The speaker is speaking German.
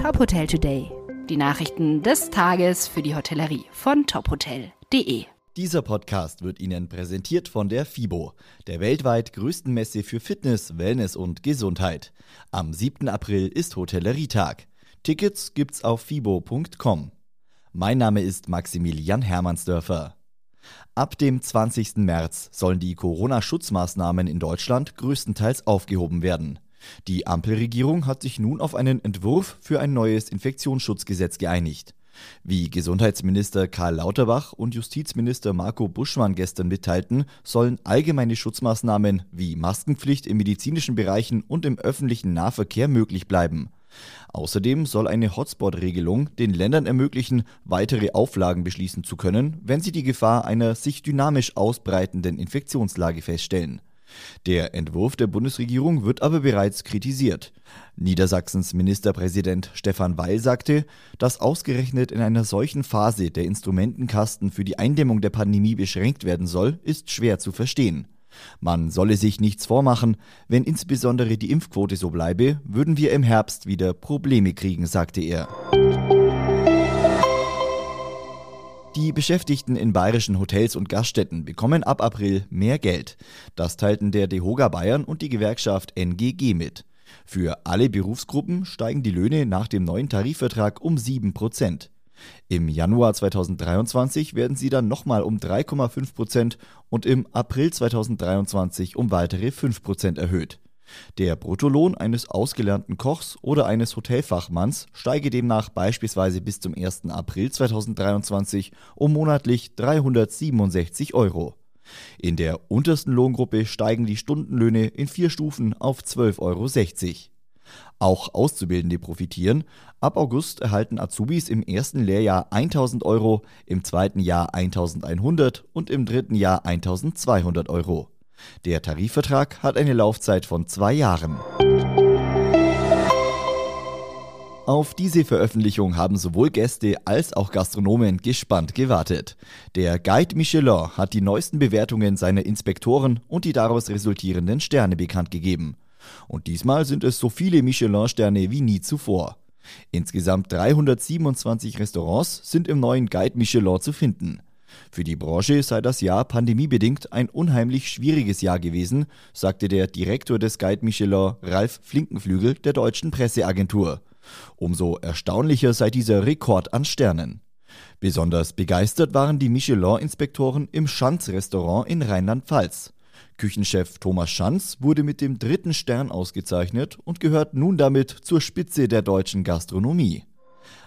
Top Hotel Today. Die Nachrichten des Tages für die Hotellerie von tophotel.de. Dieser Podcast wird Ihnen präsentiert von der FIBO, der weltweit größten Messe für Fitness, Wellness und Gesundheit. Am 7. April ist Hotellerietag. Tickets gibt's auf fibo.com. Mein Name ist Maximilian Hermannsdörfer. Ab dem 20. März sollen die Corona-Schutzmaßnahmen in Deutschland größtenteils aufgehoben werden. Die Ampelregierung hat sich nun auf einen Entwurf für ein neues Infektionsschutzgesetz geeinigt. Wie Gesundheitsminister Karl Lauterbach und Justizminister Marco Buschmann gestern mitteilten, sollen allgemeine Schutzmaßnahmen wie Maskenpflicht in medizinischen Bereichen und im öffentlichen Nahverkehr möglich bleiben. Außerdem soll eine Hotspot-Regelung den Ländern ermöglichen, weitere Auflagen beschließen zu können, wenn sie die Gefahr einer sich dynamisch ausbreitenden Infektionslage feststellen. Der Entwurf der Bundesregierung wird aber bereits kritisiert. Niedersachsens Ministerpräsident Stefan Weil sagte, dass ausgerechnet in einer solchen Phase der Instrumentenkasten für die Eindämmung der Pandemie beschränkt werden soll, ist schwer zu verstehen. Man solle sich nichts vormachen, wenn insbesondere die Impfquote so bleibe, würden wir im Herbst wieder Probleme kriegen, sagte er. Die Beschäftigten in bayerischen Hotels und Gaststätten bekommen ab April mehr Geld. Das teilten der DEHOGA Bayern und die Gewerkschaft NGG mit. Für alle Berufsgruppen steigen die Löhne nach dem neuen Tarifvertrag um 7 Prozent. Im Januar 2023 werden sie dann nochmal um 3,5 Prozent und im April 2023 um weitere 5 Prozent erhöht. Der Bruttolohn eines ausgelernten Kochs oder eines Hotelfachmanns steige demnach beispielsweise bis zum 1. April 2023 um monatlich 367 Euro. In der untersten Lohngruppe steigen die Stundenlöhne in vier Stufen auf 12,60 Euro. Auch Auszubildende profitieren. Ab August erhalten Azubis im ersten Lehrjahr 1000 Euro, im zweiten Jahr 1100 und im dritten Jahr 1200 Euro. Der Tarifvertrag hat eine Laufzeit von zwei Jahren. Auf diese Veröffentlichung haben sowohl Gäste als auch Gastronomen gespannt gewartet. Der Guide Michelin hat die neuesten Bewertungen seiner Inspektoren und die daraus resultierenden Sterne bekannt gegeben. Und diesmal sind es so viele Michelin-Sterne wie nie zuvor. Insgesamt 327 Restaurants sind im neuen Guide Michelin zu finden. Für die Branche sei das Jahr pandemiebedingt ein unheimlich schwieriges Jahr gewesen, sagte der Direktor des Guide Michelin, Ralf Flinkenflügel, der deutschen Presseagentur. Umso erstaunlicher sei dieser Rekord an Sternen. Besonders begeistert waren die Michelin-Inspektoren im Schanz-Restaurant in Rheinland-Pfalz. Küchenchef Thomas Schanz wurde mit dem dritten Stern ausgezeichnet und gehört nun damit zur Spitze der deutschen Gastronomie.